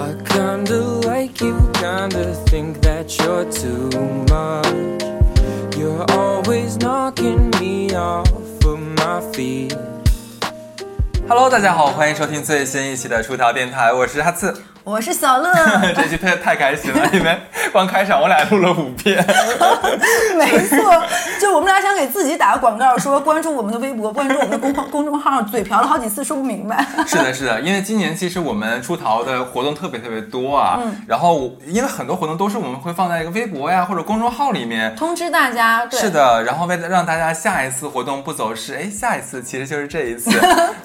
I kinda like you, kinda think that you're too much. You're always knocking me off of my feet. Hello，大家好，欢迎收听最新一期的出逃电台，我是哈次。我是小乐，这期太太开心了，因为光开场我俩录了五遍。没错，就我们俩想给自己打个广告，说关注我们的微博，关注我们的公 公众号，嘴瓢了好几次说不明白。是的，是的，因为今年其实我们出逃的活动特别特别多啊，嗯然后因为很多活动都是我们会放在一个微博呀或者公众号里面。通知大家，对，是，的，然后为了让大家下一次活动不走失，哎，下一次其实就是这一次，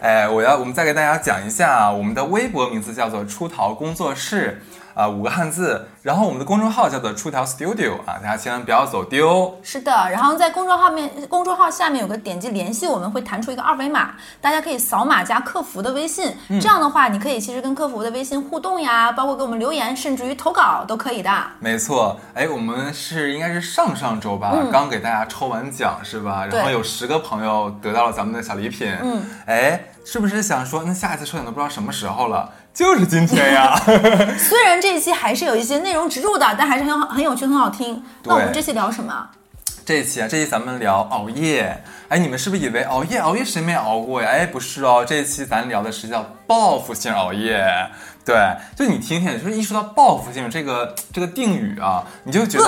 哎，我要我们再给大家讲一下啊，我们的微博名字叫做出逃工作室，啊、五个汉字，然后我们的公众号叫做出逃 Studio 啊，大家千万不要走丢。是的。然后在公众号面，公众号下面有个点击联系，我们会弹出一个二维码，大家可以扫码加客服的微信。嗯这样的话，你可以其实跟客服的微信互动呀，包括给我们留言，甚至于投稿都可以的。没错，哎，我们是应该是上上周吧，刚给大家抽完奖是吧？然后有十个朋友得到了咱们的小礼品。嗯，哎，是不是想说，那下一次抽奖都不知道什么时候了？就是今天呀！虽然这一期还是有一些内容植入的，但还是很好很有趣，很好听。那我们这期聊什么？这一期啊，这一期咱们聊熬夜。哎，你们是不是以为熬夜熬夜谁没熬过呀？哎，不是哦，这一期咱聊的是叫报复性熬夜。对，就你听听，就是一说到报复性这个这个定语啊，你就觉得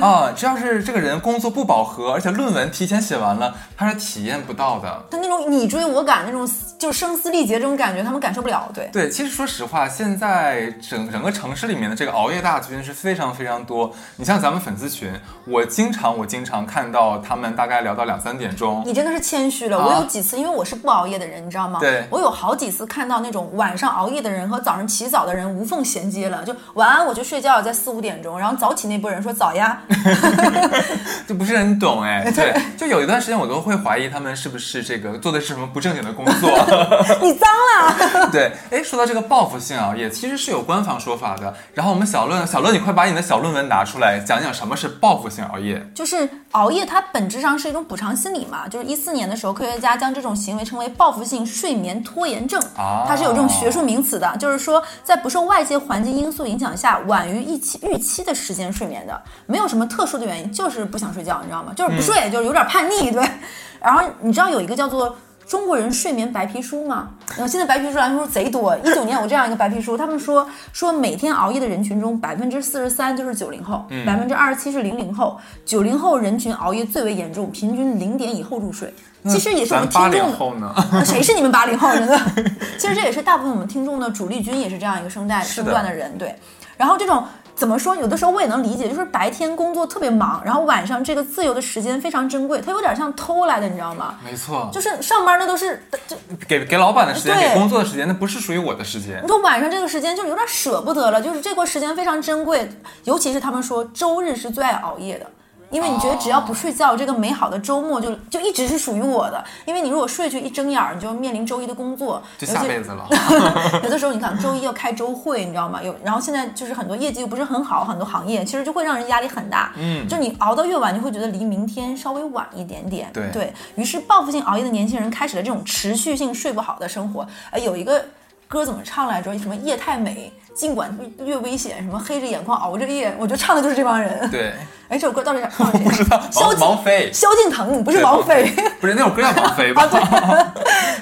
啊，这要是这个人工作不饱和，而且论文提前写完了，他是体验不到的。他那种你追我赶那种，就是声嘶力竭这种感觉，他们感受不了。对，对，其实说实话，现在整整个城市里面的这个熬夜大军是非常非常多。你像咱们粉丝群，我经常我经常看到他们大概聊到两三点钟。你真的是谦虚了。啊我有几次，因为我是不熬夜的人，你知道吗？对我有好几次看到那种晚上熬夜的人和早上起早的人无缝衔接了，就晚安我就睡觉，在四五点钟，然后早起那波人说早呀 就不是很懂哎，对，就有一段时间我都会怀疑他们是不是这个做的是什么不正经的工作。你脏了。对，哎，说到这个报复性熬夜，其实是有官方说法的。然后我们小论小论，你快把你的小论文拿出来，讲讲什么是报复性熬夜。就是熬夜，它本质上是一种补偿心理嘛。就是一四年的时候，科学家将这种行为称为报复性睡眠拖延症，啊它是有这种学术名词的。就是说，在不受外界环境因素影响下，晚于预期预期的时间睡眠的，没有什么特殊的原因，就是不想睡觉，你知道吗？就是不睡，就是有点叛逆，对。然后你知道有一个叫做。中国人睡眠白皮书吗？然后现在白皮书来说贼多。一九年有这样一个白皮书，他们说说每天熬夜的人群中，百分之四十三就是九零后，百分之二十七是零零后，九零后人群熬夜最为严重，平均零点以后入睡。其实也是我们听众后呢？呃谁是你们八零后？真的，其实这也是大部分我们听众的主力军，也是这样一个声带声段的人。对，然后这种怎么说？有的时候我也能理解，就是白天工作特别忙，然后晚上这个自由的时间非常珍贵，它有点像偷来的，你知道吗？没错，就是上班那都是就给给老板的时间，给工作的时间，那不是属于我的时间你。说晚上这个时间就有点舍不得了，就是这块时间非常珍贵，尤其是他们说周日是最爱熬夜的。因为你觉得只要不睡觉，这个美好的周末就就一直是属于我的。因为你如果睡去一睁眼儿，你就面临周一的工作，就下辈子了。有的时候你看周一要开周会，你知道吗？有，然后现在就是很多业绩又不是很好，很多行业其实就会让人压力很大。嗯就你熬到越晚，你会觉得离明天稍微晚一点点。对于是报复性熬夜的年轻人开始了这种持续性睡不好的生活。呃，有一个歌怎么唱来着？什么夜太美，尽管越危险，什么黑着眼眶熬着夜，我觉得唱的就是这帮人。对，哎，这首歌到底是唱的谁？不知道萧王王菲，萧敬腾，不是王菲。不是那首歌叫王菲吧？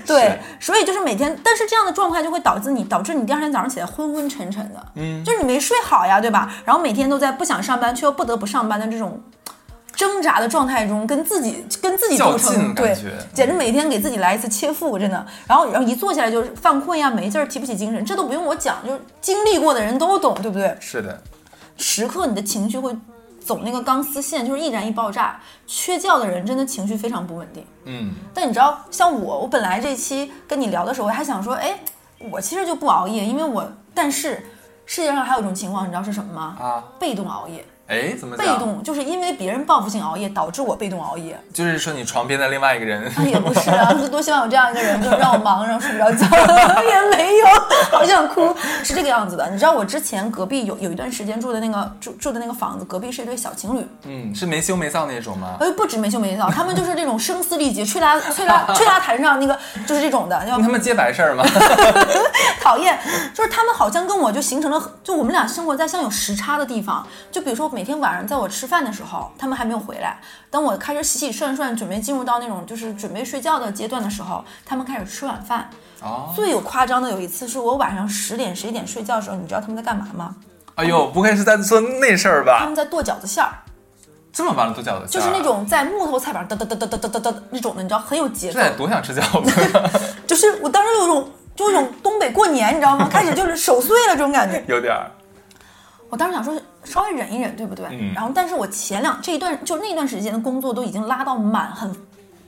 对，所以就是每天，但是这样的状态就会导致你，导致你第二天早上起来昏昏沉沉的，嗯，就是你没睡好呀，对吧？然后每天都在不想上班却又不得不上班的这种挣扎的状态中，跟自己跟自己较斗争，对，简直每天给自己来一次切腹，真的。然后然后一坐下来就是犯困呀，没劲儿，提不起精神，这都不用我讲，就是经历过的人都懂，对不对？是的，时刻你的情绪会走那个钢丝线，就是易燃易爆炸。缺觉的人真的情绪非常不稳定。嗯，但你知道，像我，我本来这期跟你聊的时候，我还想说，哎，我其实就不熬夜，因为我，但是世界上还有一种情况，你知道是什么吗？啊，被动熬夜。哎，怎么？被动，就是因为别人报复性熬夜导致我被动熬夜。就是说你床边的另外一个人，也不是啊，就多希望有这样一个人，就让我忙，然后睡不着觉，也没有，好想哭，是这个样子的。你知道我之前隔壁有有一段时间住的那个住住的那个房子，隔壁是一对小情侣，嗯，是没羞没臊那种吗？哎，不止没羞没臊，他们就是这种声嘶力竭，吹拉吹拉吹拉弹上那个，就是这种的，要他们接白事儿吗？讨厌，就是他们好像跟我就形成了，就我们俩生活在像有时差的地方。就比如说每天晚上在我吃饭的时候，他们还没有回来；当我开始洗洗涮涮，准备进入到那种就是准备睡觉的阶段的时候，他们开始吃晚饭。哦，最有夸张的有一次是我晚上十点十一点睡觉的时候，你知道他们在干嘛吗？哎呦，不会是在做那事儿吧？他们在剁饺子馅儿，这么晚了剁饺子馅儿，就是那种在木头菜板上哒哒哒哒哒哒哒哒那种的，你知道很有节奏这。多想吃饺子，就是我当时有一种就有一种东北过年，你知道吗？开始就是守岁了这种感觉。有点儿。我当时想说稍微忍一忍，对不对？嗯然后，但是我前两这一段就那段时间的工作都已经拉到满很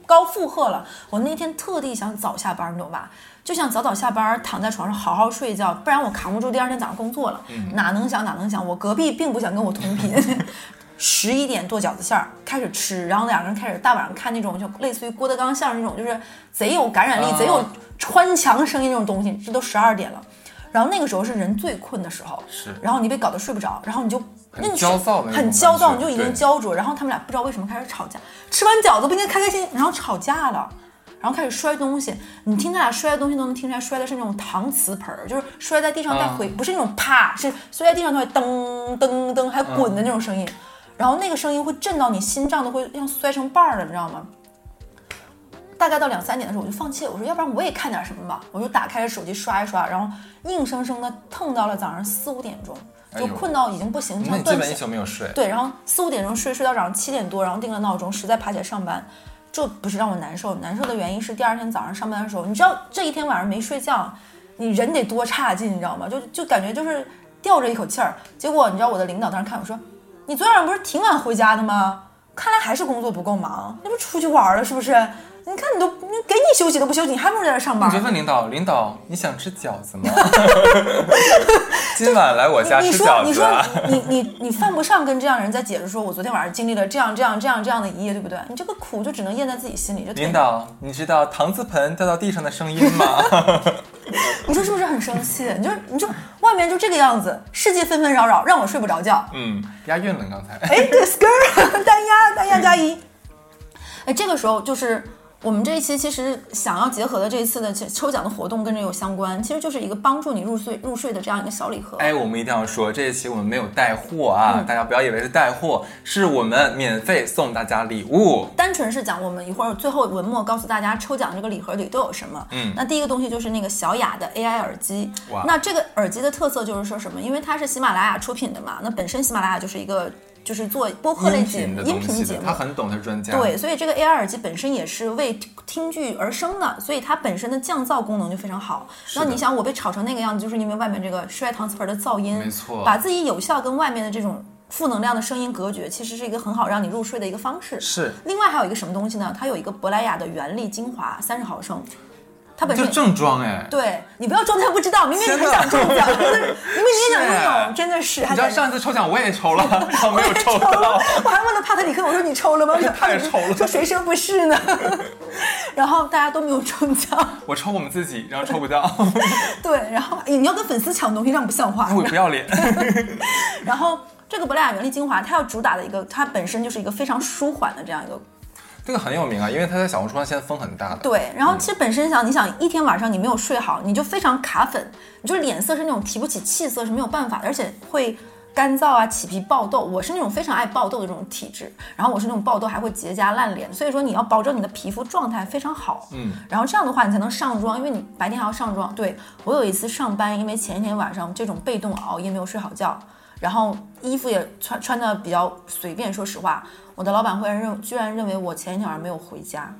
高负荷了。我那天特地想早下班，你懂吧？就想早早下班，躺在床上好好睡一觉，不然我扛不住第二天早上工作了。哪能想哪能想，我隔壁并不想跟我同频。十一点剁饺子馅儿开始吃，然后两个人开始大晚上看那种就类似于郭德纲相声那种，就是贼有感染力、啊贼有穿墙声音那种东西。这都十二点了，然后那个时候是人最困的时候，是然后你被搞得睡不着，然后你就很那你焦躁很焦躁，你就已经焦灼，然后他们俩不知道为什么开始吵架，吃完饺子不应该开开心，心，然后吵架了。然后开始摔东西，你听他俩摔的东西都能听出来，摔的是那种搪瓷盆儿，就是摔在地上带回，不是那种啪，是摔在地上它会噔噔噔还滚的那种声音，然后那个声音会震到你心脏都会像摔成瓣儿了，你知道吗？大概到两三点的时候，我就放弃了。我说，要不然我也看点什么吧。我就打开手机刷一刷，然后硬生生的蹭到了早上四五点钟，就困到已经不行，你基本一。宿没有睡。对，然后四五点钟睡，睡到早上七点多，然后定了闹钟，实在爬起来上班。这不是让我难受，难受的原因是第二天早上上班的时候，你知道这一天晚上没睡觉，你人得多差劲，你知道吗？就就感觉就是吊着一口气儿。结果你知道我的领导当时看我说：“你昨天晚上不是挺晚回家的吗？看来还是工作不够忙，那不出去玩了是不是？你看你都你给你休息都不休息，你还不如在这上班你。就问领导，领导你想吃饺子吗？今晚来我家你说，吃饺你说子啊。你你你犯不上跟这样的人在解释说，我昨天晚上经历了这样这样这样这样的一夜，对不对？你这个苦就只能咽在自己心里。就领导，你知道搪瓷盆掉到地上的声音吗？你说是不是很生气？你就你就外面就这个样子，世界纷纷扰扰，让我睡不着觉。嗯，押韵了刚才。哎，对，skr 单押单押加一。哎，这个时候就是我们这一期其实想要结合的这一次的抽奖的活动跟这有相关，其实就是一个帮助你入睡入睡的这样一个小礼盒。哎，我们一定要说，这一期我们没有带货啊，嗯大家不要以为是带货，是我们免费送大家礼物。单纯是讲我们一会儿最后文末告诉大家抽奖这个礼盒里都有什么。嗯那第一个东西就是那个小雅的 AI 耳机哇。那这个耳机的特色就是说什么？因为它是喜马拉雅出品的嘛，那本身喜马拉雅就是一个就是做播客类音节音频节目，他，很懂，他是专家。对，所以这个 AR 耳机本身也是为听剧而生的，所以它本身的降噪功能就非常好。那你想，我被吵成那个样子，就是因为外面这个摔搪瓷盆的噪音，没错把自己有效跟外面的这种负能量的声音隔绝，其实是一个很好让你入睡的一个方式。是，另外还有一个什么东西呢？它有一个珀莱雅的原力精华，三十毫升，它本身就正装哎。对你不要装他不知道，明明你很想中奖，明明你也想拥是有，真的是。你知道在上次抽奖我也抽了，然后没有抽抽到。，我还问了帕特里克，我说你抽了吗？太抽了说谁说不是呢？然后大家都没有中奖，我抽我们自己，然后抽不到，对，然后哎你要跟粉丝抢东西，这样不像话。我不要脸。然后这个珀莱雅原力精华，它要主打的一个，它本身就是一个非常舒缓的这样一个这个很有名啊，因为他在小红书上现在风很大的。对，然后其实本身想，你想一天晚上你没有睡好，你就非常卡粉，你就脸色是那种提不起气色是没有办法的，而且会干燥啊、起皮、爆痘。我是那种非常爱爆痘的这种体质，然后我是那种爆痘还会结痂烂脸，所以说你要保证你的皮肤状态非常好，嗯，然后这样的话你才能上妆，因为你白天还要上妆。对我有一次上班，因为前一天晚上这种被动熬夜没有睡好觉，然后衣服也穿穿的比较随便，说实话，我的老板会认居然认为我前一天晚上没有回家。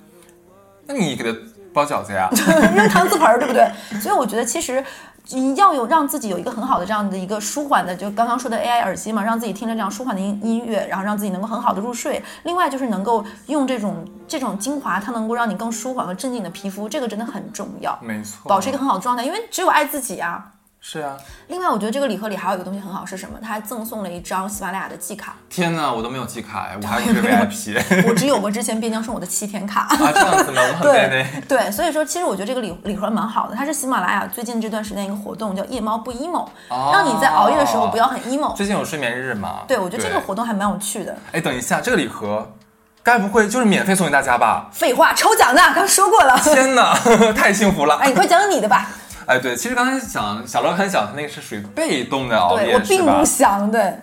那你给他包饺子呀？扔搪瓷盆儿，对不对？所以我觉得其实你要有让自己有一个很好的这样的一个舒缓的，就刚刚说的 AI 耳机嘛，让自己听着这样舒缓的音音乐，然后让自己能够很好的入睡。另外就是能够用这种这种精华，它能够让你更舒缓和镇静你的皮肤，这个真的很重要，没错，保持一个很好的状态。因为只有爱自己啊，是啊，另外，我觉得这个礼盒里还有一个东西很好，是什么？它还赠送了一张喜马拉雅的季卡，天哪，我都没有季卡哎，我还不是 VIP 我只有过之前边疆送我的七天卡。啊，这样子吗？我很累累。对，所以说其实我觉得这个礼礼盒蛮好的，它是喜马拉雅最近这段时间一个活动，叫夜猫不 emo，、哦让你在熬夜的时候不要很 emo。最近有睡眠日嘛？对，我觉得这个活动还蛮有趣的。哎，等一下，这个礼盒该不会就是免费送给大家吧？废话，抽奖的，刚说过了。天哪，太幸福了！哎，你快讲讲你的吧。哎，对，其实刚才想小乐很想，他那个是属于被动的熬夜，对我并是吧不想，对。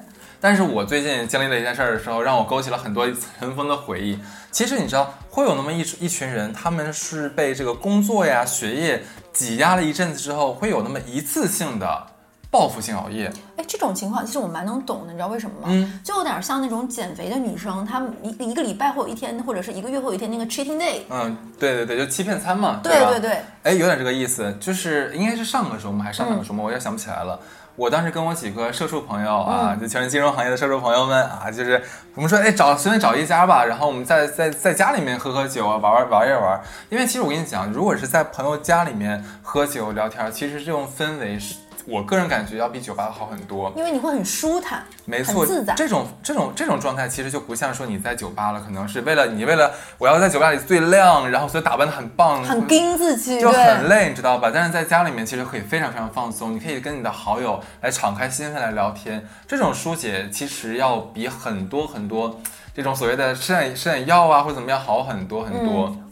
但是我最近经历了一件事儿的时候，让我勾起了很多尘封的回忆。其实你知道，会有那么一一群人，他们是被这个工作呀、学业挤压了一阵子之后，会有那么一次性的报复性熬夜。哎，这种情况其实我蛮能懂的，你知道为什么吗？嗯就有点像那种减肥的女生，她们一一个礼拜会有一天，或者是一个月会有一天那个 cheating day。嗯，对对对，就欺骗餐嘛，对吧？对对，哎，有点这个意思，就是应该是上个周末还是上两个周末，我也想不起来了。我当时跟我几个社畜朋友啊，就全是金融行业的社畜朋友们啊，就是我们说，哎，找随便找一家吧，然后我们在在在家里面喝喝酒啊，玩玩玩一玩。因为其实我跟你讲，如果是在朋友家里面喝酒聊天，其实这种氛围是我个人感觉要比酒吧好很多。因为你会很舒坦，没错很自在，。这种这种这种状态其实就不像说你在酒吧了，可能是为了你为了我要在酒吧里最亮，然后所以打扮的很棒，很盯自己，就很累，你知道吧？但是在家里面其实可以非常非常放松，你可以跟你的好友来敞开心扉来聊天，这种疏解其实要比很多很多这种所谓的吃点吃点药啊或者怎么样好很多很多。嗯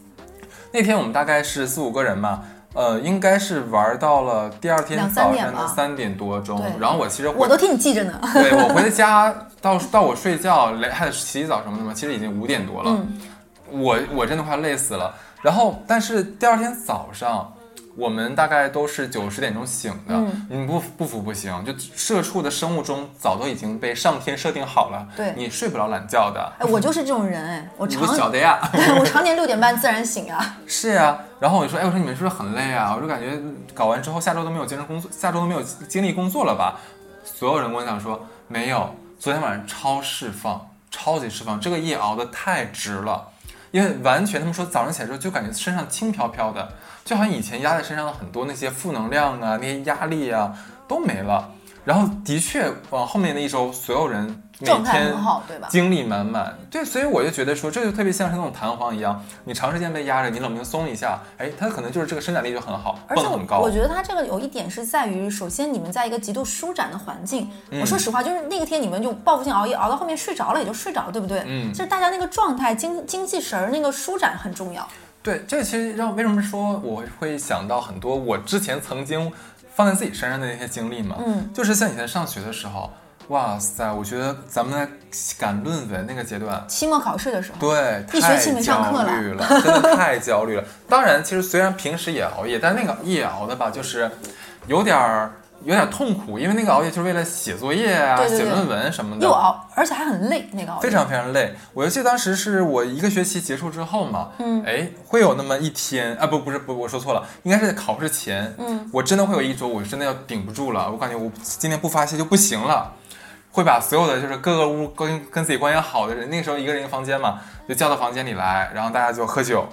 那天我们大概是四五个人嘛。呃，应该是玩到了第二天早上的三点多钟，然后我其实我都替你记着呢。对我回家到到我睡觉，连还得洗澡什么的嘛，其实已经五点多了。嗯我我真的快累死了。然后，但是第二天早上，我们大概都是九十点钟醒的。嗯你不不服不行，就社畜的生物钟早都已经被上天设定好了，对你睡不着懒觉的。哎，我就是这种人，哎，我你常晓得呀？我常年六点半自然醒啊。是呀，然后我就说，哎，我说你们是不是很累啊？我就感觉搞完之后下周都没有精神工作，下周都没有精力工作了吧？所有人跟我讲说没有，昨天晚上超释放，超级释放，这个夜熬的太值了，因为完全他们说早上起来之后就感觉身上轻飘飘的，就好像以前压在身上的很多那些负能量啊、那些压力啊都没了。然后的确往后面的一周，所有人每状态天很好，对吧？精力满满。对，所以我就觉得说，这就特别像是那种弹簧一样，你长时间被压着，你冷不丁松一下，哎，它可能就是这个伸展力就很好，而且很高。我我觉得它这个有一点是在于，首先你们在一个极度舒展的环境。嗯我说实话，就是那个天你们就报复性熬夜，熬到后面睡着了也就睡着了，对不对？嗯就是大家那个状态、精精气神儿、那个舒展很重要。对，这其实让为什么说我会想到很多我之前曾经放在自己身上的那些经历嘛，嗯，就是像以前上学的时候，哇塞，我觉得咱们在赶论文那个阶段。期末考试的时候，对，一学期没上课了太焦虑了，真的太焦虑了。当然，其实虽然平时也熬夜，但那个夜熬的吧，就是有点儿有点痛苦，因为那个熬夜就是为了写作业啊、对对对写论文什么的，又熬，而且还很累，那个熬夜。非常非常累。我就记得当时是我一个学期结束之后嘛，嗯，哎，会有那么一天啊，不，不是，不，我说错了，应该是考试前，嗯，我真的会有一周，我真的要顶不住了，我感觉我今天不发泄就不行了。会把所有的就是各个屋跟跟自己关系好的人，那个时候一个人一个房间嘛，就叫到房间里来，然后大家就喝酒，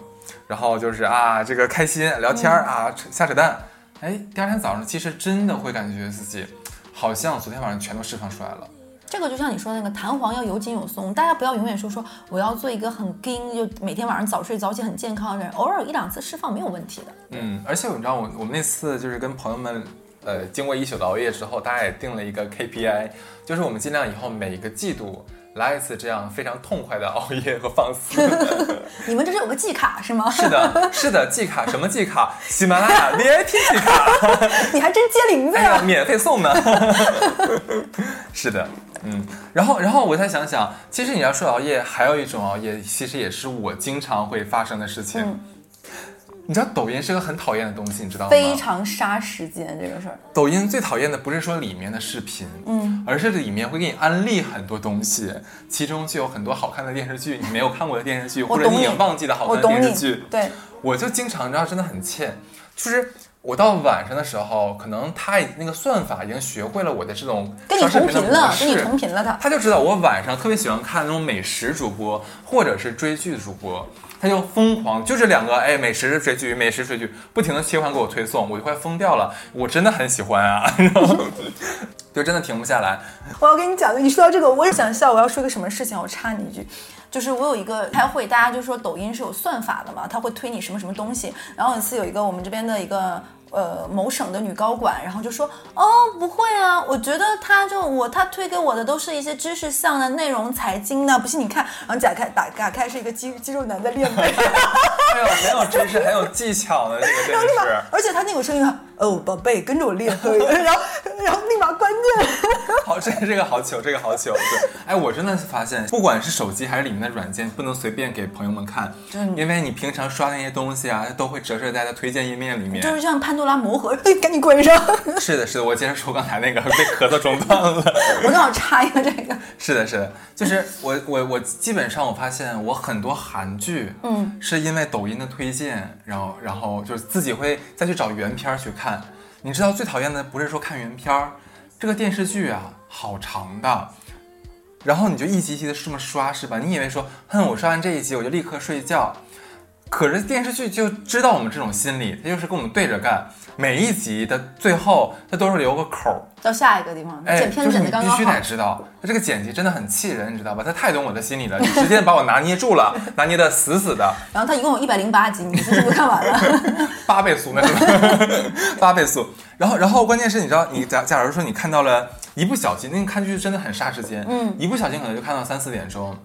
然后就是啊这个开心聊天儿啊扯瞎扯淡，哎，第二天早上其实真的会感觉自己好像昨天晚上全都释放出来了。这个就像你说的那个弹簧要有紧有松，大家不要永远说说我要做一个很硬，就每天晚上早睡早起很健康的人，偶尔一两次释放没有问题的。嗯，而且你知道我我们那次就是跟朋友们，呃，经过一宿的熬夜之后，大家也定了一个 KPI，就是我们尽量以后每一个季度来一次这样非常痛快的熬夜和放肆。你们这是有个季卡是吗？是的，是的，季卡什么季卡？喜马拉雅 VIP 季卡，你还真接铃子哎呀，呀！免费送呢。是的，嗯，然后然后我再想想，其实你要说熬夜，还有一种熬夜，其实也是我经常会发生的事情。嗯你知道抖音是个很讨厌的东西，你知道吗？非常杀时间这个事儿。抖音最讨厌的不是说里面的视频，嗯，而是里面会给你安利很多东西，其中就有很多好看的电视剧，你没有看过的电视剧，或者你你已经忘记的好看的电视剧。对，我就经常，你知道，真的很欠，就是我到晚上的时候，可能他已那个算法已经学会了我的这种跟你同频了，跟你同频了他。他就知道我晚上特别喜欢看那种美食主播或者是追剧主播，他就疯狂就这两个哎美食追剧美食追剧不停的切换给我推送，我就快疯掉了。我真的很喜欢啊，就真的停不下来。我要跟你讲，你说到这个，我也想笑。我要说个什么事情，我插你一句，就是我有一个开会，大家就说抖音是有算法的嘛，他会推你什么什么东西。然后有一次有一个我们这边的一个呃某省的女高管，然后就说哦不会啊，我觉得他就我他推给我的都是一些知识项的内容、财经的，不信你看。然后打开打打开是一个肌肌肉男在练背，哎呦，没有知识，很有技巧的这个 真的是。而且他那个声音，哦宝贝跟着我练，然后然后立马关掉。好，这这个好糗，这个好糗。对，哎，我真的是发现，不管是手机还是里面的软件，不能随便给朋友们看，因为你平常刷那些东西啊，它都会折射在它推荐页面里面。就是像潘多拉魔盒，哎，赶紧关上。是的，是的，我接着说刚才那个被咳嗽中断了。我正好插一个这个。是的，是的，就是我我我基本上我发现我很多韩剧，嗯，是因为抖音的推荐，然后然后就是自己会再去找原片儿去看。看你知道最讨厌的不是说看原片儿，这个电视剧啊好长的，然后你就一集一集的这么刷是吧？你以为说，哼，我刷完这一集我就立刻睡觉，可是电视剧就知道我们这种心理，它就是跟我们对着干，每一集的最后它都是留个口儿。到下一个地方，哎，剪片子剪的刚刚你必须得。知道，他这个剪辑真的很气人，你知道吧？他太懂我的心理了，你直接把我拿捏住了，拿捏的死死的，然后它一共有一百零八集，你是不是看完了？八倍速那是？八倍速。然后，然后关键是，你知道，你假假如说你看到了一不小心，那你看剧真的很杀时间，嗯，一不小心可能就看到三四点钟，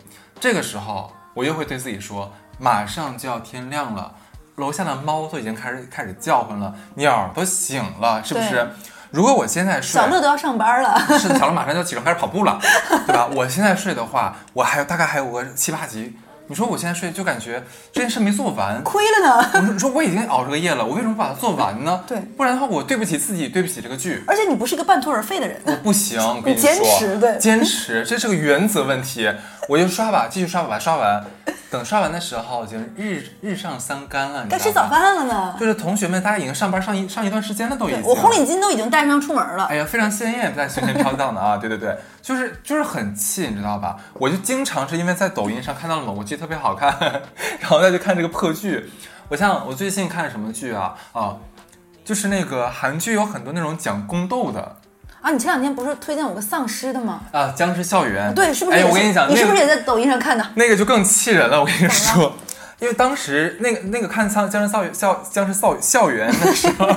这个时候我又会对自己说，马上就要天亮了，楼下的猫都已经开始开始叫唤了，鸟儿都醒了，是不是？如果我现在睡，小乐都要上班了，是的，小乐马上就要起床开始跑步了，对吧？我现在睡的话，我还有大概还有个七八集。你说我现在睡就感觉这件事没做完，亏了呢。我说你说我已经熬这个夜了，我为什么不把它做完呢？对不然的话我对不起自己，对不起这个剧。而且你不是一个半途而废的人，我不行，我跟你坚说，持对坚持，这是个原则问题。我就刷吧，继续刷吧，把它刷完。等刷完的时候，已经日日上三竿了，该吃早。饭了呢。就是同学们，大家已经上班上一上一段时间了，都已经。我红领巾都已经带上出门了哎。呀，非常鲜艳，在随便飘荡的啊！对对对，就是就是很气，你知道吧？我就经常是因为在抖音上看到了某个剧特别好看，然后再去看这个破剧。我像我最近看什么剧啊啊，就是那个韩剧有很多那种讲宫斗的啊，你前两天不是推荐我个丧尸的吗？啊，《僵尸校园》对，是不是哎，我跟你讲，你是不是也在抖音上看的？那个就更气人了，我跟你说。因为当时那个那个看《僵僵尸校园校僵尸校校园》的时候，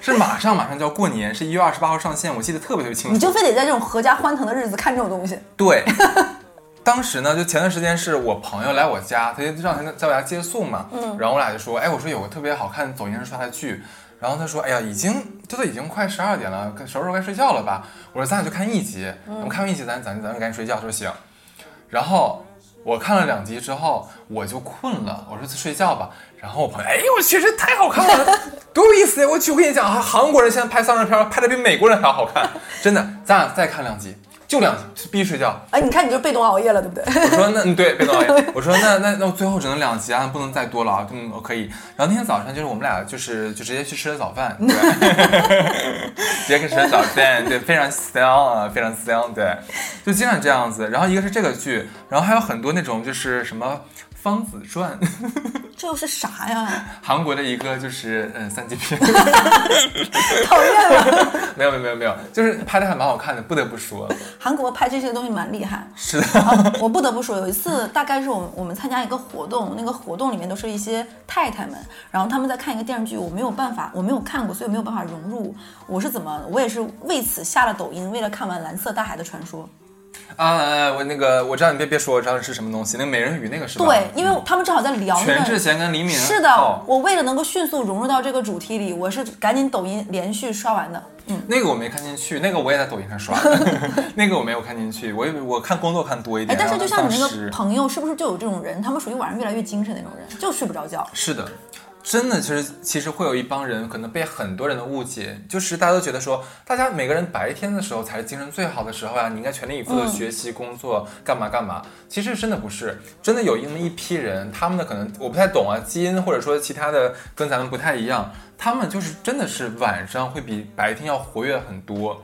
是马上马上就要过年，是一月二十八号上线，我记得特别特别清楚。你就非得在这种合家欢腾的日子看这种东西？对，当时呢，就前段时间是我朋友来我家，他就让他在我家借宿嘛，嗯，然后我俩就说，哎，我说有个特别好看抖音上刷的剧，然后他说，哎呀，已经这都已经快十二点了，什么时候该睡觉了吧？我说咱俩就看一集，我们看完一集，咱咱咱就赶紧睡觉。他说行，然后。我看了两集之后，我就困了，我说去睡觉吧。然后我朋友，哎呦我去，这太好看了，多有意思呀！我去，我跟你讲，韩国人现在拍丧尸片拍的比美国人还要好看，真的。咱俩再看两集，就两集，必须睡觉。哎，你看你就被动熬夜了，对不对？我说那 嗯对，被动熬夜。我说那 那那我最后只能两集啊，不能再多了啊。嗯，我可以。然后那天早上就是我们俩就是就直接去吃了早饭，对，直接去吃了早饭，对，非常香啊，非常香，对，就经常这样子。然后一个是这个剧，然后还有很多那种就是什么。《方子传》，这又是啥呀？韩国的一个就是嗯三级片，讨厌了。没有没有没有没有，就是拍的还蛮好看的，不得不说。韩国拍这些东西蛮厉害。是的，啊我不得不说，有一次大概是我们我们参加一个活动，那个活动里面都是一些太太们，然后他们在看一个电视剧，我没有办法，我没有看过，所以没有办法融入。我是怎么？我也是为此下了抖音，为了看完《蓝色大海的传说》。啊，呃我那个我知道你别别说，我知道是什么东西，那个美人鱼那个是吧？对，因为他们正好在聊那个。全智贤跟黎明。是的，哦我为了能够迅速融入到这个主题里，我是赶紧抖音连续刷完的。嗯，那个我没看进去，那个我也在抖音上刷，那个我没有看进去，我我看工作看多一哎点。，但是就像你那个朋友，是不是就有这种人？他们属于晚上越来越精神那种人，就睡不着觉。是的，真的，其实其实会有一帮人可能被很多人的误解，就是大家都觉得说，大家每个人白天的时候才是精神最好的时候呀，你应该全力以赴的学习、工作，干嘛干嘛。其实真的不是，真的有那么一批人，他们的可能我不太懂啊，基因或者说其他的跟咱们不太一样，他们就是真的是晚上会比白天要活跃很多。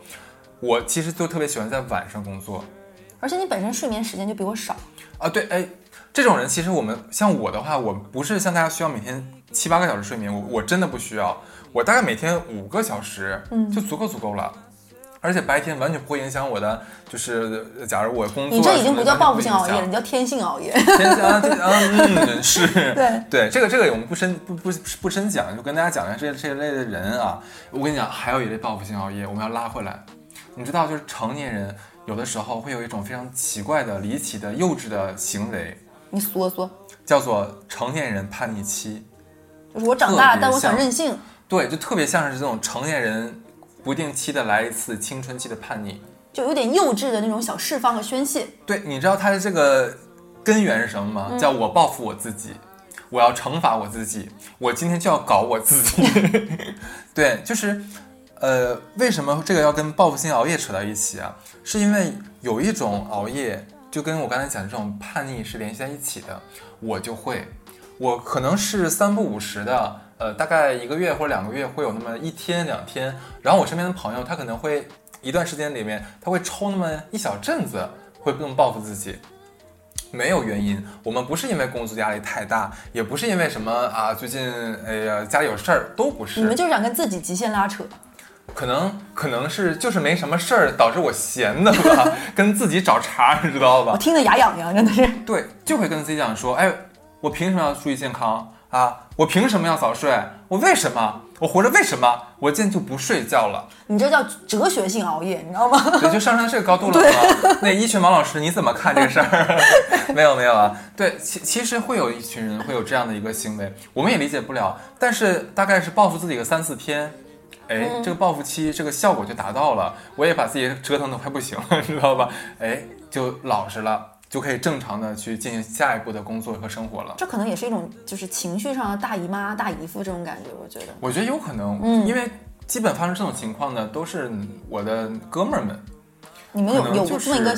我其实就特别喜欢在晚上工作而且你本身睡眠时间就比我少，啊，对，哎，这种人其实我们像我的话，我不是像大家需要每天七八个小时睡眠，我我真的不需要，我大概每天五个小时，嗯就足够足够了。而且白天完全不会影响我的，就是呃假如我工作，你这已经不叫报复性熬夜了，你，叫天性熬夜。天啊，这啊，嗯，是，对对，这个这个我们不深不不不深讲，就跟大家讲一下这这一类的人啊。我跟你讲，还有一类报复性熬夜，我们要拉回来。你知道，就是成年人有的时候会有一种非常奇怪的、离奇的、幼稚的行为，你说说，叫做成年人叛逆期。就是我长大了，但我想任性。对，就特别像是这种成年人不定期的来一次青春期的叛逆。就有点幼稚的那种小释放和宣泄。对，你知道它的这个根源是什么吗？叫我报复我自己，我要惩罚我自己，我今天就要搞我自己。对，就是，呃，为什么这个要跟报复性熬夜扯到一起啊？是因为有一种熬夜，就跟我刚才讲的这种叛逆是联系在一起的。我就会，我可能是三不五时的，呃，大概一个月或者两个月会有那么一天两天，然后我身边的朋友他可能会一段时间里面他会抽那么一小阵子，会这么报复自己。没有原因，我们不是因为工作压力太大，也不是因为什么啊，最近哎呀家里有事儿，都不是。你们就是想跟自己极限拉扯。可能可能是就是没什么事儿，导致我闲的吧，跟自己找茬，你知道吧？我听得牙痒痒，真的是。对，就会跟自己讲说，哎，我凭什么要注意健康啊？我凭什么要早睡？我为什么？我活着为什么？我今天就不睡觉了。你这叫哲学性熬夜，你知道吗？对，就上升到这个高度了吗？那一群王老师你怎么看这个事儿？没有没有啊，对，其其实会有一群人会有这样的一个行为，我们也理解不了，但是大概是报复自己个三四天。哎，这个报复期这个效果就达到了，我也把自己折腾的快不行了，知道吧？哎，就老实了，就可以正常的去进行下一步的工作和生活了。这可能也是一种就是情绪上的大姨妈、大姨夫这种感觉，我觉得。我觉得有可能，嗯因为基本发生这种情况的都是我的哥们儿们。你们有有过这么一个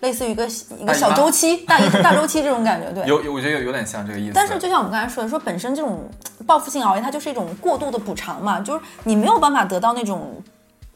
类似于一个一个小周期、大姨大周期这种感觉，对。有有，我觉得有有点像这个意思。但是就像我们刚才说的，说本身这种报复性熬夜，它就是一种过度的补偿嘛，就是你没有办法得到那种，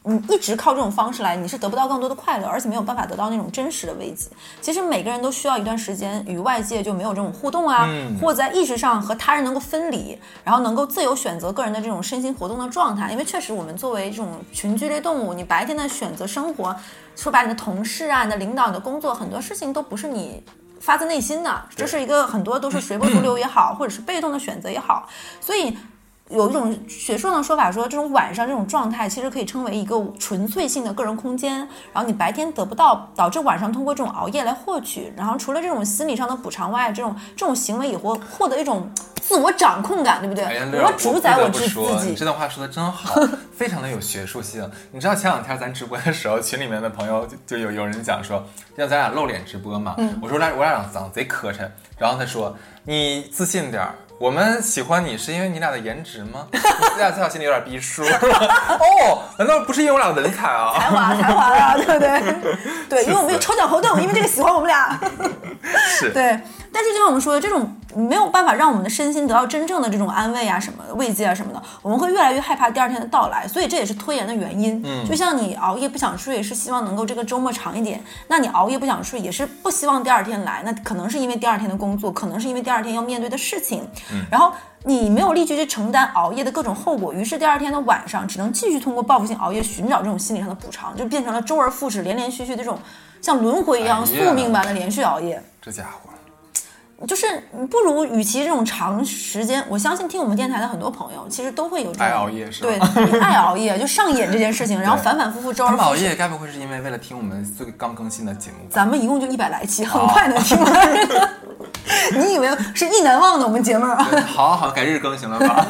你一直靠这种方式来，你是得不到更多的快乐，而且没有办法得到那种真实的慰藉。其实每个人都需要一段时间与外界就没有这种互动啊，嗯或者在意识上和他人能够分离，然后能够自由选择个人的这种身心活动的状态。因为确实我们作为这种群居类动物，你白天的选择生活，说白了，你的同事啊、你的领导、你的工作，很多事情都不是你。发自内心的，这是一个很多都是随波逐流也好，或者是被动的选择也好，所以有一种学术上的说法说，这种晚上这种状态其实可以称为一个纯粹性的个人空间，然后你白天得不到，导致晚上通过这种熬夜来获取，然后除了这种心理上的补偿外，这种这种行为也会获得一种自我掌控感，对不对？我主宰我自自己这。段话说的真好，非常的有学术性。你知道前两天咱直播的时候，群里面的朋友就就有有人讲说，让咱俩露脸直播嘛。嗯我说我俩我俩长长贼磕碜，然后他说你自信点儿。我们喜欢你是因为你俩的颜值吗？你俩在我心里有点逼数。哦，难道不是因为我俩文采啊？才华，才华啊，对不对？对，因为我们有抽奖活动，因为这个喜欢我们俩。是，对，但是就像我们说的，这种没有办法让我们的身心得到真正的这种安慰啊、什么慰藉啊什么的，我们会越来越害怕第二天的到来，所以这也是拖延的原因。嗯就像你熬夜不想睡，是希望能够这个周末长一点，那你熬夜不想睡，也是不希望第二天来，那可能是因为第二天的工作，可能是因为第二天要面对的事情，然后。你没有力气去承担熬夜的各种后果，于是第二天的晚上只能继续通过报复性熬夜寻找这种心理上的补偿，就变成了周而复始、连连续续的这种像轮回一样哎宿命般的连续熬夜。这家伙，就是不如，与其这种长时间，我相信听我们电台的很多朋友，其实都会有这种爱熬夜是吧对，爱熬夜就上瘾这件事情，然后 反反复复周而复始。夜该不会是因为为了听我们最刚更新的节目？咱们一共就一百来期，很快能听完。你以为是意难忘的我们节目 好好改日更行了吧？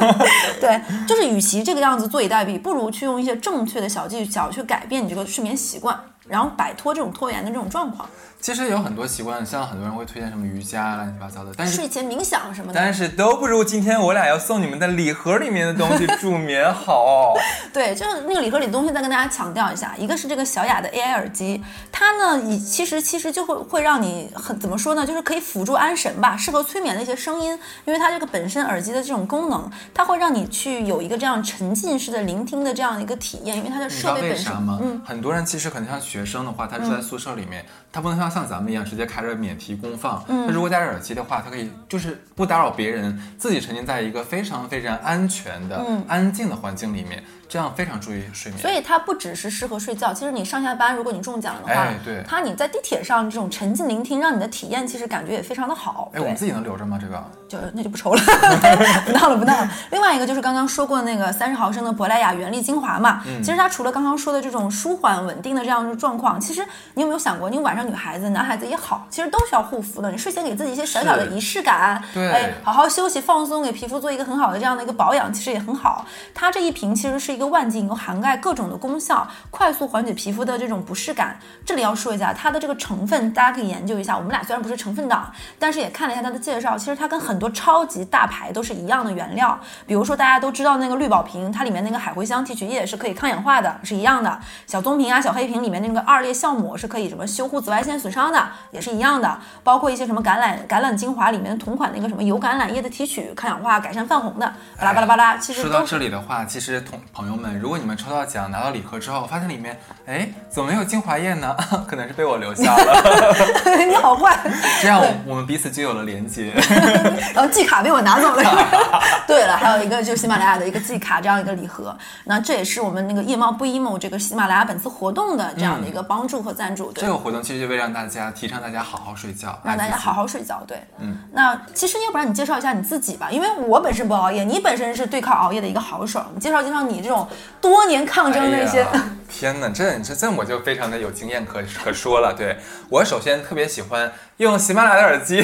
对，就是与其这个样子坐以待毙，不如去用一些正确的小技巧去改变你这个睡眠习惯。然后摆脱这种拖延的这种状况。其实有很多习惯，像很多人会推荐什么瑜伽乱七八糟的，但是睡前冥想什么的。但是都不如今天我俩要送你们的礼盒里面的东西助眠好。对，就是那个礼盒里的东西，再跟大家强调一下，一个是这个小雅的 AI 耳机，它呢，以其实其实就会会让你很怎么说呢，就是可以辅助安神吧，适合催眠的一些声音，因为它这个本身耳机的这种功能，它会让你去有一个这样沉浸式的聆听的这样一个体验，因为它的设备本身啥吗？嗯，很多人其实可能像学生的话，他住在宿舍里面，他不能像像咱们一样直接开着免提功放。嗯那如果戴着耳机的话，它可以就是不打扰别人，自己沉浸在一个非常非常安全的、安静的环境里面，这样非常注意睡眠。嗯所以它不只是适合睡觉，其实你上下班，如果你中奖的话，哎对它你在地铁上这种沉浸聆听，让你的体验其实感觉也非常的好。哎，我们，自己能留着吗？这个？就那就不抽了，不闹了不闹了。另外一个就是刚刚说过那个三十毫升的珀莱雅原力精华嘛，嗯其实它除了刚刚说的这种舒缓稳定的这样的状况，其实你有没有想过，你晚上女孩子、男孩子也好，其实都需要护肤的。你睡前给自己一些小小的仪式感，对哎，好好休息放松，给皮肤做一个很好的这样的一个保养，其实也很好。它这一瓶其实是一个万金油，涵盖各种的功效，快速缓解皮肤的这种不适感。这里要说一下它的这个成分，大家可以研究一下。我们俩虽然不是成分党，但是也看了一下它的介绍，其实它跟很多超级大牌都是一样的原料。比如说大家都知道那个绿宝瓶，它里面那个海茴香提取液是可以抗氧化的，是一样的。小棕瓶啊、小黑瓶里面那个二裂酵母是可以什么修护紫外线损伤的，也是一样的。包括一些什么橄榄橄榄精华里面的同款那个什么油橄榄叶的提取，抗氧化、改善泛红的，巴拉巴拉巴拉，其实说到这里的话，其实同朋友们，如果你们抽到奖拿到礼盒之后，发现里面哎怎么没有精华液呢？可能是被我留下了，你好坏。这样我我们彼此就有了连接。然后季卡被我拿走了。对了，还有一个就是喜马拉雅的一个季卡这样一个礼盒，那这也是我们那个夜猫不 emo 这个喜马拉雅本次活动的这样的一个帮助和赞助。对这。个活动其实就为让大家提倡大家好好睡觉，让大家好好睡觉，对，嗯，那其实要不然你介绍一下你自己吧，因为我本身不熬夜，你本身是对抗熬夜的一个好手，你介绍介绍你这种多年抗争的一些，哎天哪，这这这我就非常的有经验可可说了。对我首先特别喜欢用喜马拉雅的耳机，你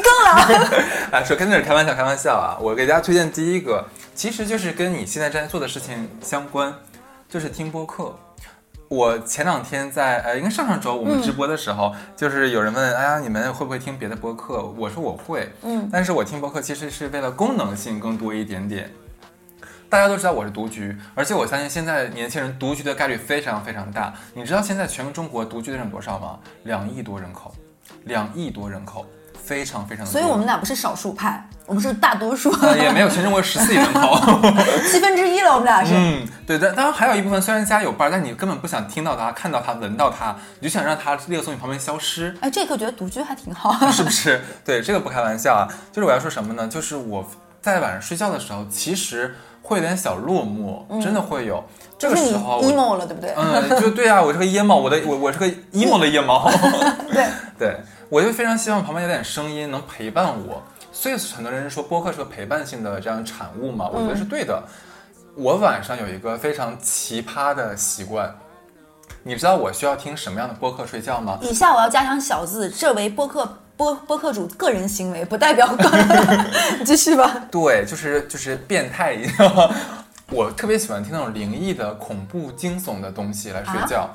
更了，啊，说跟这是开玩笑，开玩笑啊！我给大家推荐第一个，其实就是跟你现在正在做的事情相关，就是听播客。我前两天在呃，应该上上周我们直播的时候，就是有人问，哎呀，你们会不会听别的播客？我说我会，嗯，但是我听播客其实是为了功能性更多一点点。大家都知道我是独居，而且我相信现在年轻人独居的概率非常非常大。你知道现在全中国独居的人多少吗？两亿多人口，两亿多人口，非常非常的多。所以我们俩不是少数派，我们是大多数，呃也没有全中国十四亿人口。七分之一了，我们俩是。嗯，对，但当然还有一部分虽然家有伴儿，但你根本不想听到他、看到他、闻到他，你就想让他立刻从你旁边消失。哎，这个我觉得独居还挺好。是不是？对，这个不开玩笑啊。就是我要说什么呢？就是我在晚上睡觉的时候，其实会有点小落寞，真的会有。这个时候，emo 了，对不对？嗯，就对啊，我是个 emo，，我的我我是个 emo 的腋毛。对，对，我就非常希望旁边有点声音能陪伴我。所以很多人说播客是个陪伴性的这样产物嘛，我觉得是对的。我晚上有一个非常奇葩的习惯，你知道我需要听什么样的播客睡觉吗？以下我要加上小字，这为播客播播客主个人行为，不代表。个人 继续吧。对，就是就是变态一样。我特别喜欢听那种灵异的、恐怖、惊悚的东西来睡觉，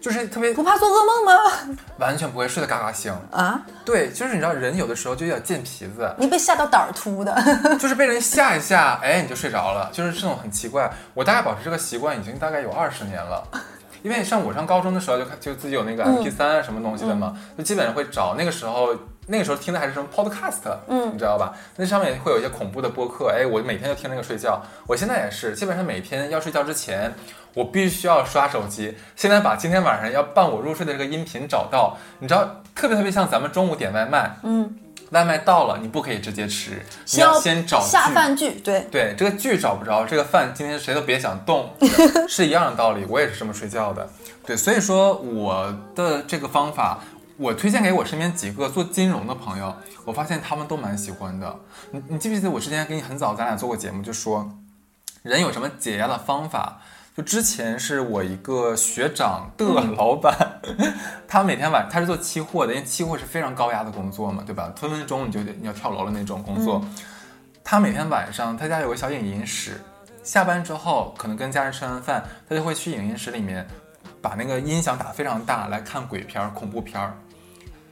就是特别不怕做噩梦吗？完全不会睡得嘎嘎醒。啊，对，就是你知道人有的时候就有点贱皮子，你被吓到胆儿突的。就是被人吓一吓，哎，你就睡着了，就是这种很奇怪。我大概保持这个习惯已经大概有二十年了。因为像我上高中的时候就就自己有那个 MP 三啊什么东西的嘛，就基本上会找那个时候那个时候听的还是什么 Podcast，嗯你知道吧？那上面会有一些恐怖的播客，哎，我每天就听那个睡觉。我现在也是，基本上每天要睡觉之前，我必须要刷手机，现在把今天晚上要伴我入睡的这个音频找到。你知道，特别特别像咱们中午点外卖，嗯，外卖到了，你不可以直接吃，你要先找剧下饭剧，对，对，这个剧找不着，这个饭今天谁都别想动，是一样的道理。我也是这么睡觉的。对，所以说我的这个方法，我推荐给我身边几个做金融的朋友，我发现他们都蛮喜欢的。你你记不记得我之前给你很早咱俩做过节目，就说人有什么解压的方法？就之前是我一个学长的 老板，他每天晚他是做期货的，因为期货是非常高压的工作嘛，对吧？分分钟你就得你要跳楼了那种工作。他每天晚上他家有个小影音室，下班之后可能跟家人吃完饭，他就会去影音室里面把那个音响打非常大来看鬼片儿、恐怖片儿，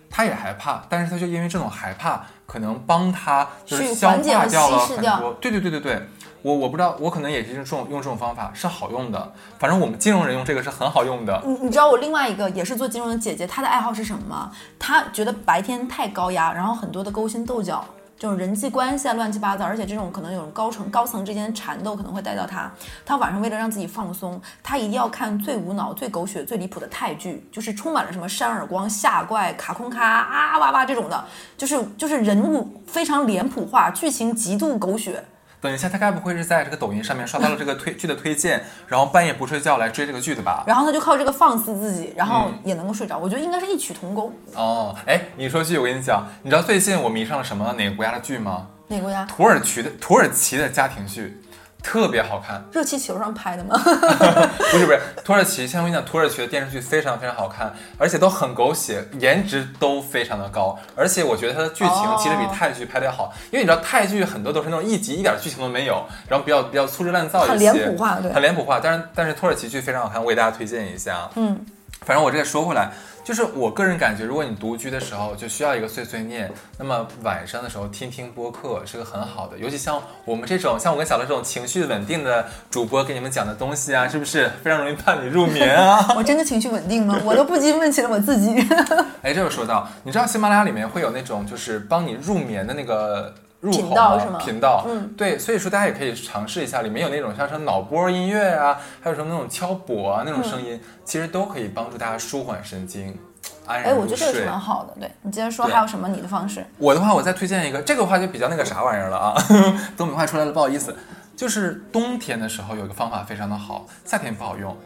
他也害怕，但是他就因为这种害怕，可能帮他就是消化掉了很多。对对对对对，我我不知道，我可能也是用这种用这种方法是好用的，反正我们金融人用这个是很好用的。你你知道我另外一个也是做金融的姐姐，她的爱好是什么吗？她觉得白天太高压，然后很多的勾心斗角，这种人际关系啊乱七八糟，而且这种可能有高层高层之间缠斗可能会带到她。她晚上为了让自己放松，她一定要看最无脑、最狗血、最离谱的泰剧，就是充满了什么扇耳光、下怪、卡空卡啊哇哇这种的，就是就是人物非常脸谱化，剧情极度狗血。等一下，他该不会是在这个抖音上面刷到了这个推剧的推荐，然后半夜不睡觉来追这个剧的吧？然后他就靠这个放肆自己，然后也能够睡着。我觉得应该是异曲同工。哦，哎，你说剧，我跟你讲，你知道最近我迷上了什么哪个国家的剧吗？哪个国家？土耳其的土耳其的家庭剧，特别好看。热气球上拍的吗？不 是不是，土耳其，像我跟你讲，土耳其的电视剧非常非常好看，而且都很狗血，颜值都非常的高，而且我觉得它的剧情哦其实比泰剧拍的要好，因为你知道泰剧很多都是那种一集一点剧情都没有，然后比较比较粗制滥造一些，很脸谱化对很脸谱化。但是但是土耳其剧非常好看，我给大家推荐一下。嗯，反正我这个说回来，就是我个人感觉，如果你独居的时候就需要一个碎碎念，那么晚上的时候听听播客是个很好的，尤其像我们这种像我跟小乐这种情绪稳定的主播给你们讲的东西啊，是不是非常容易伴你入眠啊？我真的情绪稳定吗？我都不禁问起了我自己。哎，这又说到，你知道喜马拉雅里面会有那种就是帮你入眠的那个入口频道是吗频道，嗯，对，所以说大家也可以尝试一下，里面有那种像什么脑波音乐啊，还有什么那种敲钵啊那种声音，其实都可以帮助大家舒缓神经，安哎，我觉得这个是。蛮好的。对你接着说，还有什么你的方式？我的话，我再推荐一个，这个话就比较那个啥玩意儿了啊，东北话出来了，不好意思。就是冬天的时候有一个方法非常的好，夏天不好用，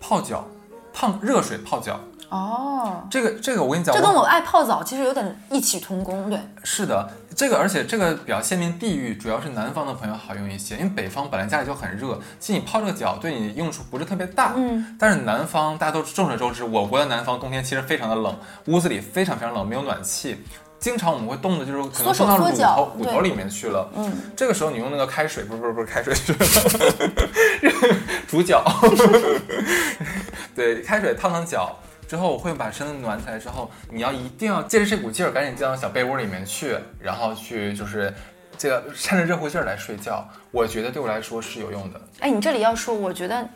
泡脚，烫热水泡脚。哦，这个这个我跟你讲，这跟我爱泡澡其实有点异曲同工。对，是的，这个而且这个比较限定地域，主要是南方的朋友好用一些，因为北方本来家里就很热，其实你泡这个脚对你用处不是特别大。嗯，但是南方大家都众所周知，我国的南方冬天其实非常的冷，屋子里非常非常冷，没有暖气。经常我们会冻的，就是可能冻到骨头骨头里面去了。嗯，这个时候你用那个开水，不是不是不是开水，煮脚，对，开水烫烫脚之后，我会把身子暖起来之后，你要一定要借着这股劲儿，赶紧进到小被窝里面去，然后去就是这个趁着热乎劲儿来睡觉。我觉得对我来说是有用的。哎，你这里要说，我觉得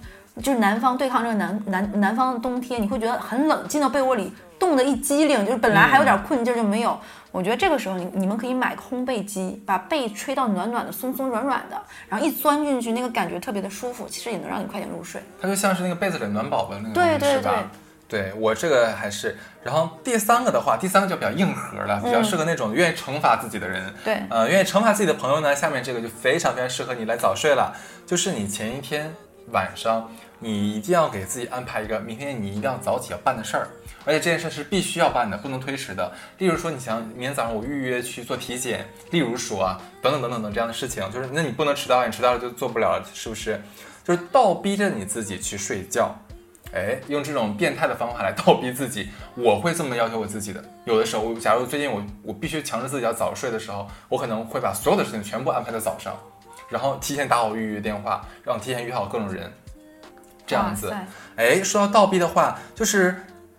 就是南方对抗这个南南南方的冬天，你会觉得很冷，进到被窝里冻得一激灵，就是本来还有点困劲儿就没有。我觉得这个时候你你们可以买个烘焙机，把被吹到暖暖的、松松软软的，然后一钻进去，那个感觉特别的舒服，其实也能让你快点入睡。它就像是那个被子里暖宝宝那个东西，对对是吧？对我这个还是，然后第三个的话，第三个就比较硬核了，比较适合那种愿意惩罚自己的人。对呃，愿意惩罚自己的朋友呢，下面这个就非常非常适合你来早睡了。就是你前一天晚上，你一定要给自己安排一个明天你一定要早起要办的事儿，而且这件事是必须要办的，不能推迟的。例如说，你想明天早上我预约去做体检，例如说啊，等等等等等这样的事情，就是那你不能迟到，你迟到了就做不了了，是不是？就是倒逼着你自己去睡觉。哎，用这种变态的方法来倒逼自己，我会这么要求我自己的。有的时候，假如最近我我必须强制自己要早睡的时候，我可能会把所有的事情全部安排在早上，然后提前打好预约电话，然后提前约好各种人，这样子哇塞。哎，说到倒逼的话，就是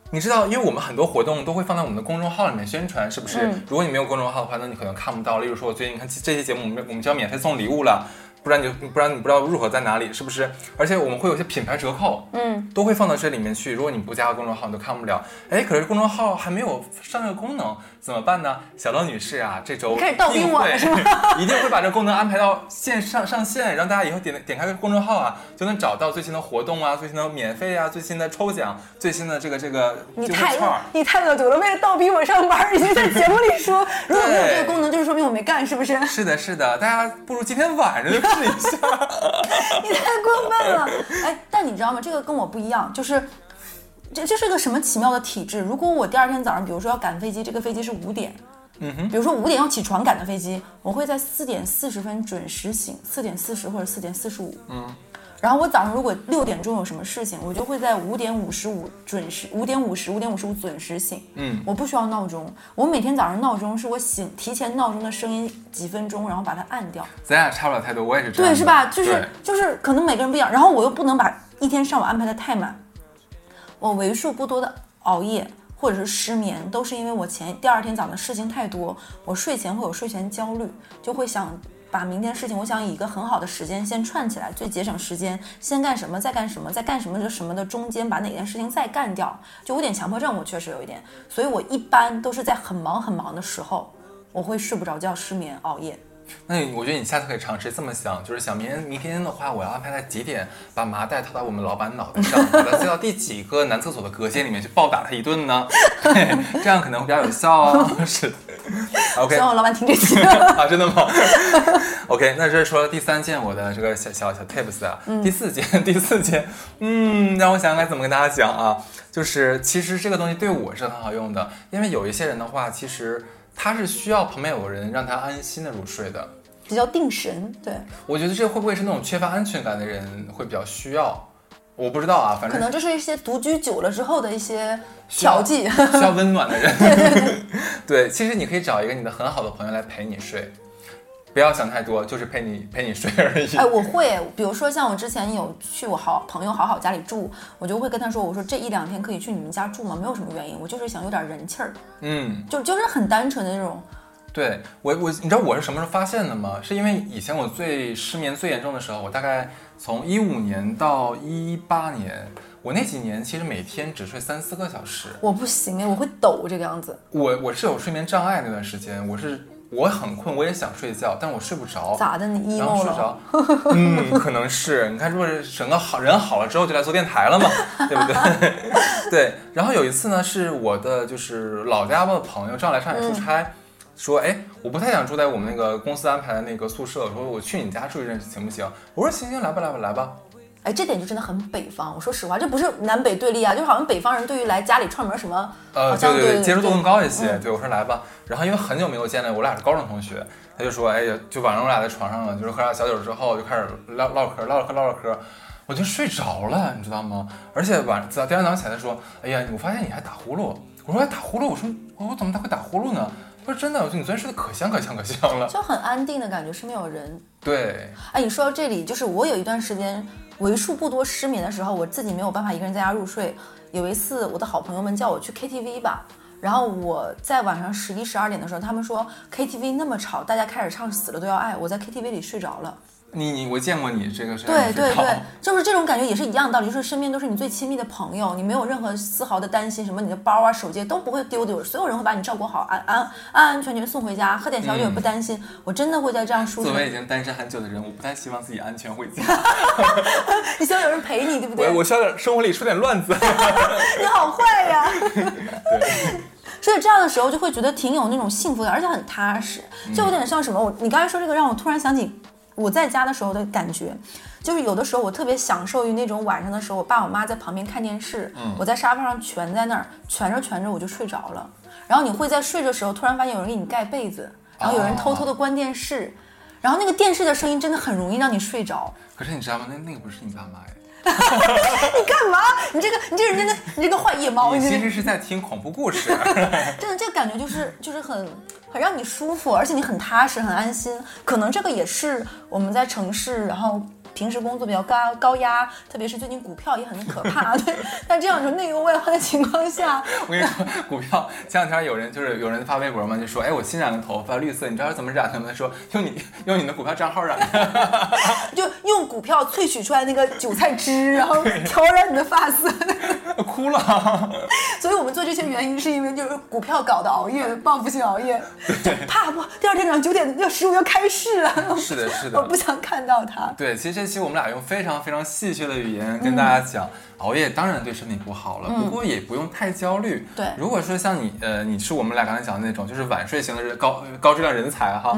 你知道，因为我们很多活动都会放在我们的公众号里面宣传，是不是？嗯如果你没有公众号的话，那你可能看不到。例如说，我最近看这期节目，我们我们就要免费送礼物了。不然你就不然你不知道入口在哪里，是不是？而且我们会有些品牌折扣，嗯，都会放到这里面去。如果你不加个公众号，你都看不了。哎，可是公众号还没有上这个功能，怎么办呢？小乐女士啊，这周开始倒逼我了一定会 一定会把这功能安排到线上上线，让大家以后点点开个公众号啊，就能找到最新的活动啊、最新的免费啊、最新的抽奖、最新的这个这个你太。你太恶毒了，为了倒逼我上班，已经在节目里说，如果没有这个功能，就是说明我没干，是不是？是的，是的，大家不如今天晚上就试一下。你太过分了！哎，但你知道吗？这个跟我不一样，就是这这是个什么奇妙的体质？如果我第二天早上，比如说要赶飞机，这个飞机是五点，嗯哼，比如说五点要起床赶的飞机，我会在四点四十分准时醒，四点四十或者四点四十五，嗯。然后我早上如果六点钟有什么事情，我就会在五点五十五准时，五点五十、五点五十五准时醒。嗯，我不需要闹钟，我每天早上闹钟是我醒提前闹钟的声音几分钟，然后把它按掉。咱俩差不了太多，我也是这样。对，是吧？就是就是，可能每个人不一样。然后我又不能把一天上午安排的太满，我为数不多的熬夜或者是失眠，都是因为我前第二天早上的事情太多，我睡前会有睡前焦虑，就会想把明天事情，我想以一个很好的时间先串起来，最节省时间，先干什么，再干什么，再干什么就什么的中间把哪件事情再干掉，就有点强迫症，我确实有一点，所以我一般都是在很忙很忙的时候，我会睡不着觉、失眠、熬夜。那你我觉得你下次可以尝试这么想，就是想明天明天的话，我要安排在几点把麻袋套到我们老板脑袋上，把他塞到第几个男厕所的隔间里面去暴打他一顿呢？嘿这样可能会比较有效哦。是的，OK 希望我老板听这期。啊，真的吗？OK，那这是说第三件我的这个小小小 tips 啊，第四件，第四件，嗯，让我想想该怎么跟大家讲啊，就是其实这个东西对我是很好用的，因为有一些人的话，其实他是需要旁边有个人让他安心的入睡的。比较定神，对，我觉得这会不会是那种缺乏安全感的人会比较需要？我不知道啊，反正可能这是一些独居久了之后的一些调剂。需要温暖的人。对，其实你可以找一个你的很好的朋友来陪你睡，不要想太多，就是陪你 陪你睡而已。哎，我会，比如说像我之前有去我好朋友好好家里住，我就会跟他说，我说这一两天可以去你们家住吗？没有什么原因，我就是想有点人气儿，嗯，就就是很单纯的那种。对我我你知道我是什么时候发现的吗？是因为以前我最失眠最严重的时候，我大概从一五年到一八年，我那几年其实每天只睡三四个小时。我不行哎，我会抖这个样子，我我是有睡眠障碍那段时间，我是我很困，我也想睡觉，但我睡不着。咋的？你然后 emo 睡不？着，嗯，可能是你看，如果是整个好人好了之后就来做电台了嘛，对不对？对。然后有一次呢，是我的就是老家的朋友正好来上海出差，说哎，我不太想住在我们那个公司安排的那个宿舍，说我去你家住一阵行不行？我说行行，来吧来吧来吧。哎，这点就真的很北方。我说实话，这不是南北对立啊，就好像北方人对于来家里串门什么，呃，对对对，接受度更高一些。嗯对我说来吧，然后因为很久没有见了，我俩是高中同学，他就说，哎呀，就晚上我俩在床上了，就是喝点小酒之后就开始唠唠嗑，唠唠嗑，唠唠嗑，我就睡着了，你知道吗？而且晚早第二天早上起来他说，哎呀，我发现你还打呼噜。我说还打呼噜，我说我我怎么他会打呼噜呢？他说真的，我说你昨天睡得可香可香可香了。就很安定的感觉，身边有人。对，哎，你说到这里，就是我有一段时间为数不多失眠的时候，我自己没有办法一个人在家入睡。有一次，我的好朋友们叫我去 KTV 吧，然后我在晚上十一、十二点的时候，他们说 KTV 那么吵，大家开始唱《死了都要爱》，我在 KTV 里睡着了。你你我见过你这个是对对对就是这种感觉也是一样的道理，就是身边都是你最亲密的朋友，你没有任何丝毫的担心，什么你的包啊、手机都不会丢丢，所有人会把你照顾好，安安安安全全送回家，喝点小酒也不担心。我真的会在这样舒适作。为已经单身很久的人，我不太希望自己安全回家。你希望有人陪你，对不对？我我需要点生活里出点乱子。你好坏呀！对。所以这样的时候就会觉得挺有那种幸福感，而且很踏实，就有点像什么？我你刚才说这个，让我突然想起我在家的时候的感觉，就是有的时候我特别享受于那种晚上的时候，我爸我妈在旁边看电视，我在沙发上蜷在那儿，蜷着蜷着我就睡着了。然后你会在睡的时候突然发现有人给你盖被子，然后有人偷偷的关电视，然后那个电视的声音真的很容易让你睡着。可是你知道吗？那那个不是你爸妈呀，你干嘛？你这个你这人真的你这个坏夜猫，你这个你其实是在听恐怖故事。真的，这个感觉就是就是很很让你舒服，而且你很踏实、很安心。可能这个也是我们在城市，然后平时工作比较高高压，特别是最近股票也很可怕。对，但这样就内忧外患的情况下，我跟你说，股票前两天有人就是有人发微博嘛，就说，哎，我新染的头发绿色，你知道是怎么染的吗？他说用你用你的股票账号染的。就用股票萃取出来那个韭菜汁，然后调染你的发色。哭了。所以我们做这些原因是因为就是股票搞的熬夜，报复性熬夜，就怕不第二天早上九点要十五要开市了。是的，是的。我不想看到它。对，其实这期我们俩用非常非常戏谑的语言跟大家讲，熬夜当然对身体不好了，不过也不用太焦虑。对如果说像你，呃，你是我们俩刚才讲的那种，就是晚睡型的人高高质量人才哈，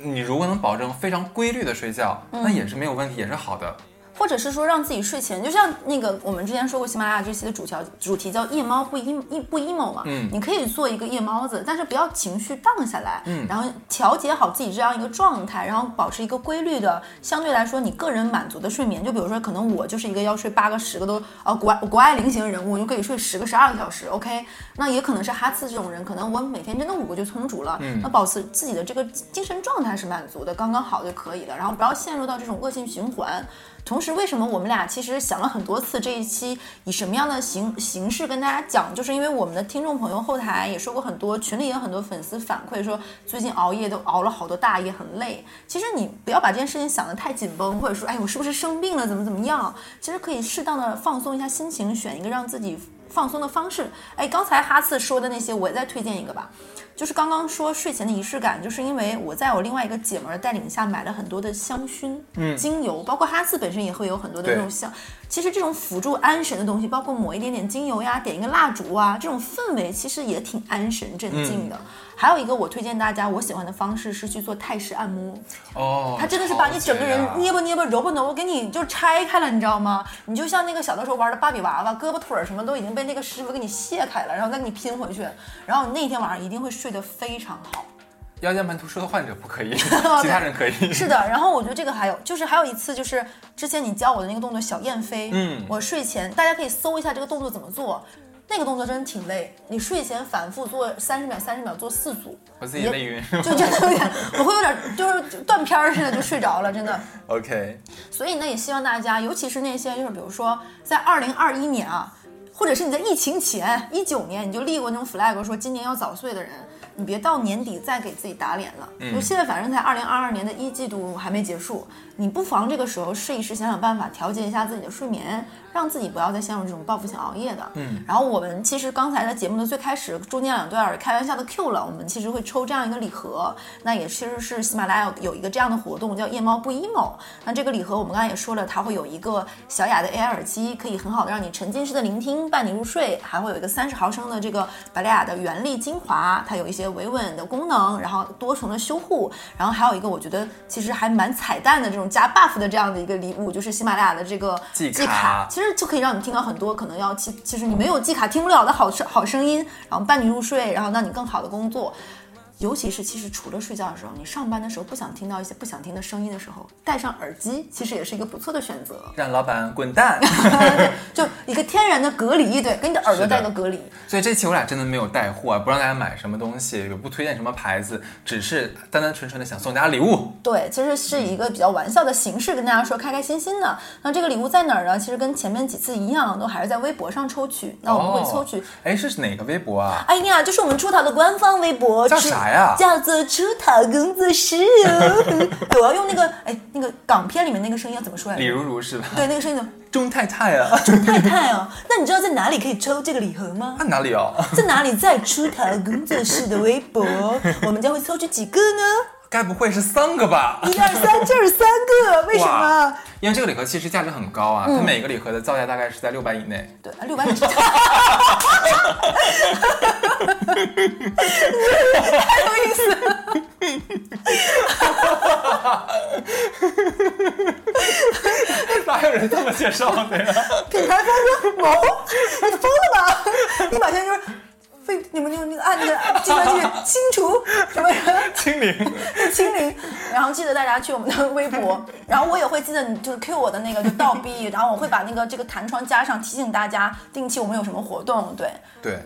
你如果能保证非常规律的睡觉，那也是没有问题，也是好的。或者是说让自己睡前，就像那个我们之前说过喜马拉雅这期的主条主题叫夜猫不 emo 不 emo 嘛，嗯。你可以做一个夜猫子，但是不要情绪荡下来，嗯，然后调节好自己这样一个状态，然后保持一个规律的，相对来说你个人满足的睡眠，就比如说可能我就是一个要睡八个十个都呃国外国外零型人物，我就可以睡十个十二个小时，OK，那也可能是哈次这种人，可能我每天真的五个就充足了，那保持自己的这个精神状态是满足的，刚刚好就可以了，然后不要陷入到这种恶性循环。同时，为什么我们俩其实想了很多次这一期以什么样的形形式跟大家讲，就是因为我们的听众朋友后台也说过很多，群里也有很多粉丝反馈说最近熬夜都熬了好多大夜，很累。其实你不要把这件事情想得太紧绷，或者说哎我是不是生病了，怎么怎么样？其实可以适当的放松一下心情，选一个让自己放松的方式。哎，刚才哈次说的那些，我也再推荐一个吧。就是刚刚说睡前的仪式感，就是因为我在我另外一个姐们儿带领下买了很多的香薰、嗯精油，包括哈次本身也会有很多的对这种香。其实这种辅助安神的东西，包括抹一点点精油呀，点一个蜡烛啊，这种氛围其实也挺安神镇静的。还有一个我推荐大家我喜欢的方式是去做泰式按摩，哦，它真的是把你整个人捏吧捏吧、揉吧揉吧，给你就拆开了，你知道吗？你就像那个小的时候玩的芭比娃娃，胳膊腿儿什么都已经被那个师傅给你卸开了，然后再给你拼回去，然后你那天晚上一定会睡得非常好。腰间盘突出的患者不可以，其他人可以。是的，然后我觉得这个还有，就是还有一次，就是之前你教我的那个动作小燕飞，嗯我睡前大家可以搜一下这个动作怎么做。那个动作真的挺累，你睡前反复做三十秒，三十秒做四组，我自己累晕。就真的有点，我会有点就是断片儿似的就睡着了，真的。OK，所以呢，也希望大家，尤其是那些就是比如说在二零二一年啊，或者是你在疫情前一九年你就立过那种 flag 说今年要早睡的人，你别到年底再给自己打脸了。就现在反正才二零二二年的一季度还没结束，你不妨这个时候试一试，想想办法调节一下自己的睡眠，让自己不要再陷入这种报复性熬夜的。嗯，然后我们其实刚才在节目的最开始，中间两段儿开玩笑的 Q 了，我们其实会抽这样一个礼盒，那也其实是喜马拉雅有一个这样的活动叫夜猫不 emo。那这个礼盒我们刚才也说了，它会有一个小雅的 AI 耳机，可以很好的让你沉浸式的聆听，伴你入睡，还会有一个三十毫升的这个百利雅的原力精华，它有一些维稳的功能，然后多重的修护，然后还有一个我觉得其实还蛮彩蛋的这种加 buff 的这样的一个礼物，就是喜马拉雅的这个季季卡其实就可以让你听到很多可能要其其实你没有季卡听不了的好声好声音，然后伴你入睡，然后让你更好的工作。尤其是其实除了睡觉的时候，你上班的时候不想听到一些不想听的声音的时候，戴上耳机其实也是一个不错的选择。让老板滚蛋。对就一个天然的隔离，对，给你的耳朵带个隔离。所以这期我俩真的没有带货啊，不让大家买什么东西，也不推荐什么牌子，只是单单纯纯的想送大家礼物。对，其实是以一个比较玩笑的形式跟大家说，开开心心的。那这个礼物在哪儿呢？其实跟前面几次一样，都还是在微博上抽取。那我们会抽取哦，哎，是哪个微博啊？哎呀，就是我们出逃的官方微博，叫出啥呀叫做出逃工作室哦。我要用那个哎，那个港片里面那个声音要怎么说来着？李如如是吧？对，那个声音怎么？钟太太啊，钟太太哦，那你知道在哪里可以抽这个礼盒吗？在哪里哦？在哪里？在出逃工作室的微博，我们将会抽取几个呢？该不会是三个吧？一二三，就是三个。为什么？因为这个礼盒其实价值很高啊，它每个礼盒的造价大概是在六百以内。对，六百米。太有意思了。哪有人这么介绍的呀？品牌方说毛，你疯了吧？一马现在就是非你们那个那个按那个计算器清除 什么清零。清零，然后记得大家去我们的微博，然后我也会记得你就是 Q 我的那个就倒逼，然后我会把那个这个弹窗加上，提醒大家定期我们有什么活动。对，对，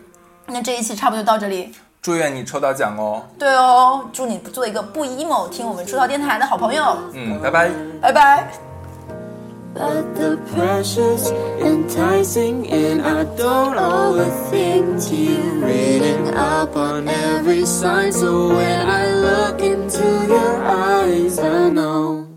那这一期差不多就到这里。祝愿你抽到奖哦。对哦，祝你做一个不 emo 听我们出道电台的好朋友，嗯，拜拜。拜拜。But the pressure's enticing, and I don't overthink you. Reading up on every sign, so when I look into your eyes, I know